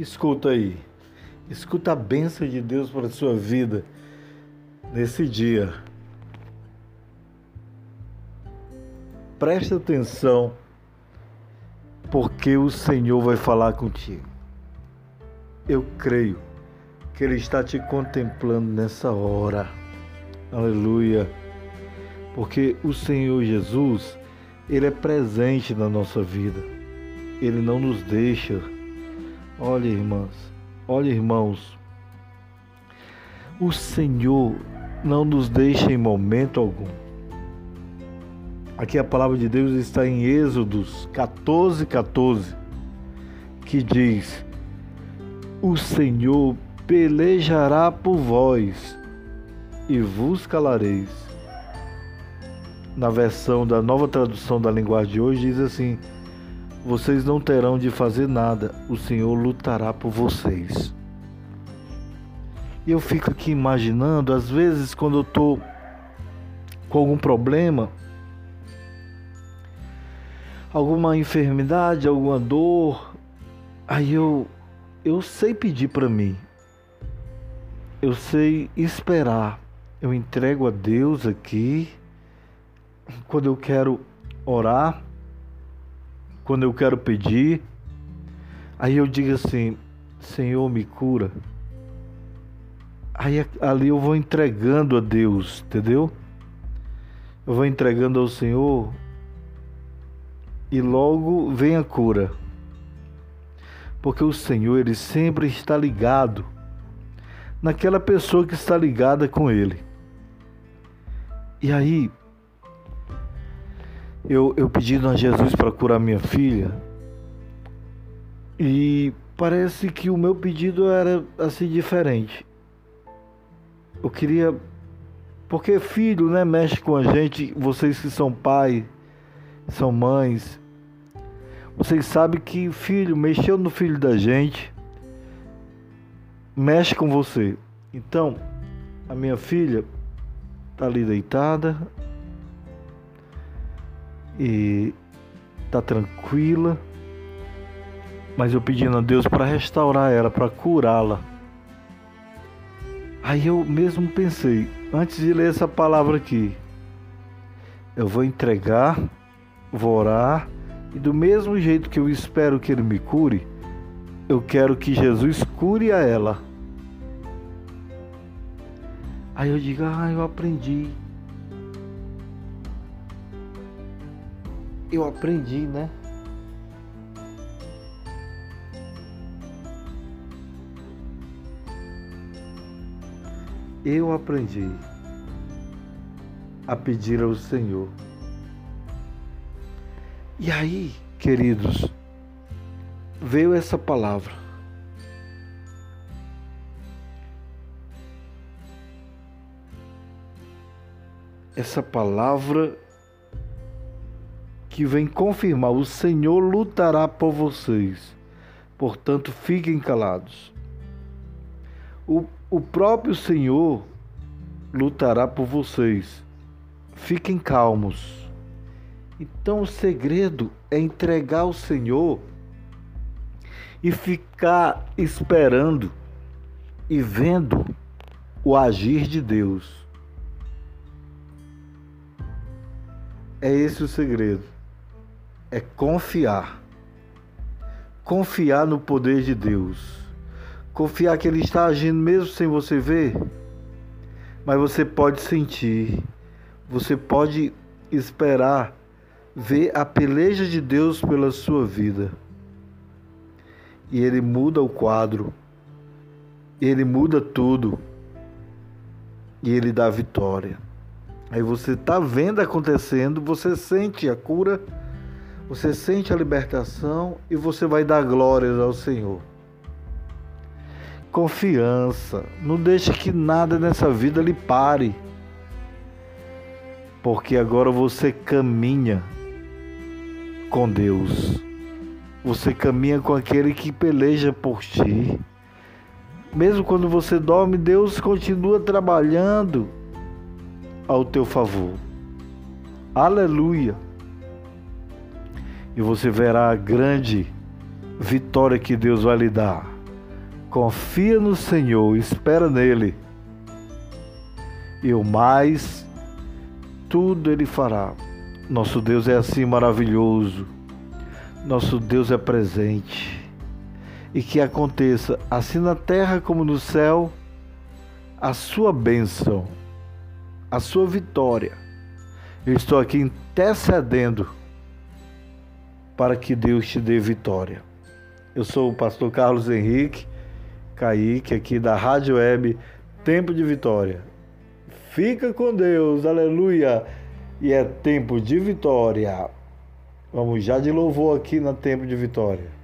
Escuta aí. Escuta a bênção de Deus para a sua vida nesse dia. Presta atenção, porque o Senhor vai falar contigo. Eu creio que Ele está te contemplando nessa hora. Aleluia. Porque o Senhor Jesus, Ele é presente na nossa vida. Ele não nos deixa. Olha, irmãs, olha, irmãos. O Senhor não nos deixa em momento algum. Aqui a palavra de Deus está em Êxodos 14, 14, que diz: O Senhor pelejará por vós e vos calareis. Na versão da nova tradução da linguagem de hoje, diz assim: Vocês não terão de fazer nada, o Senhor lutará por vocês. E eu fico aqui imaginando, às vezes, quando eu estou com algum problema, alguma enfermidade, alguma dor, aí eu eu sei pedir para mim. Eu sei esperar. Eu entrego a Deus aqui quando eu quero orar, quando eu quero pedir. Aí eu digo assim: Senhor, me cura. Aí ali eu vou entregando a Deus, entendeu? Eu vou entregando ao Senhor e logo vem a cura. Porque o Senhor, ele sempre está ligado naquela pessoa que está ligada com ele. E aí, eu, eu pedindo a Jesus para curar minha filha, e parece que o meu pedido era assim diferente eu queria. Porque filho, né, mexe com a gente, vocês que são pai, são mães. Vocês sabem que filho, mexeu no filho da gente, mexe com você. Então, a minha filha tá ali deitada e tá tranquila, mas eu pedindo a Deus para restaurar ela, para curá-la. Aí eu mesmo pensei, antes de ler essa palavra aqui, eu vou entregar, vou orar, e do mesmo jeito que eu espero que ele me cure, eu quero que Jesus cure a ela. Aí eu digo, ah, eu aprendi. Eu aprendi, né? eu aprendi a pedir ao Senhor. E aí, queridos, veio essa palavra. Essa palavra que vem confirmar: o Senhor lutará por vocês, portanto, fiquem calados. O o próprio Senhor lutará por vocês. Fiquem calmos. Então o segredo é entregar ao Senhor e ficar esperando e vendo o agir de Deus. É esse o segredo. É confiar. Confiar no poder de Deus Confiar que Ele está agindo mesmo sem você ver, mas você pode sentir, você pode esperar ver a peleja de Deus pela sua vida. E Ele muda o quadro, Ele muda tudo, e Ele dá vitória. Aí você está vendo acontecendo, você sente a cura, você sente a libertação e você vai dar glórias ao Senhor confiança. Não deixe que nada nessa vida lhe pare. Porque agora você caminha com Deus. Você caminha com aquele que peleja por ti. Mesmo quando você dorme, Deus continua trabalhando ao teu favor. Aleluia! E você verá a grande vitória que Deus vai lhe dar Confia no Senhor, espera nele. E o mais, tudo ele fará. Nosso Deus é assim maravilhoso. Nosso Deus é presente. E que aconteça, assim na terra como no céu, a sua bênção, a sua vitória. Eu estou aqui intercedendo para que Deus te dê vitória. Eu sou o pastor Carlos Henrique Kaique, aqui da Rádio Web Tempo de Vitória. Fica com Deus, aleluia! E é tempo de vitória. Vamos já de louvor aqui na Tempo de Vitória.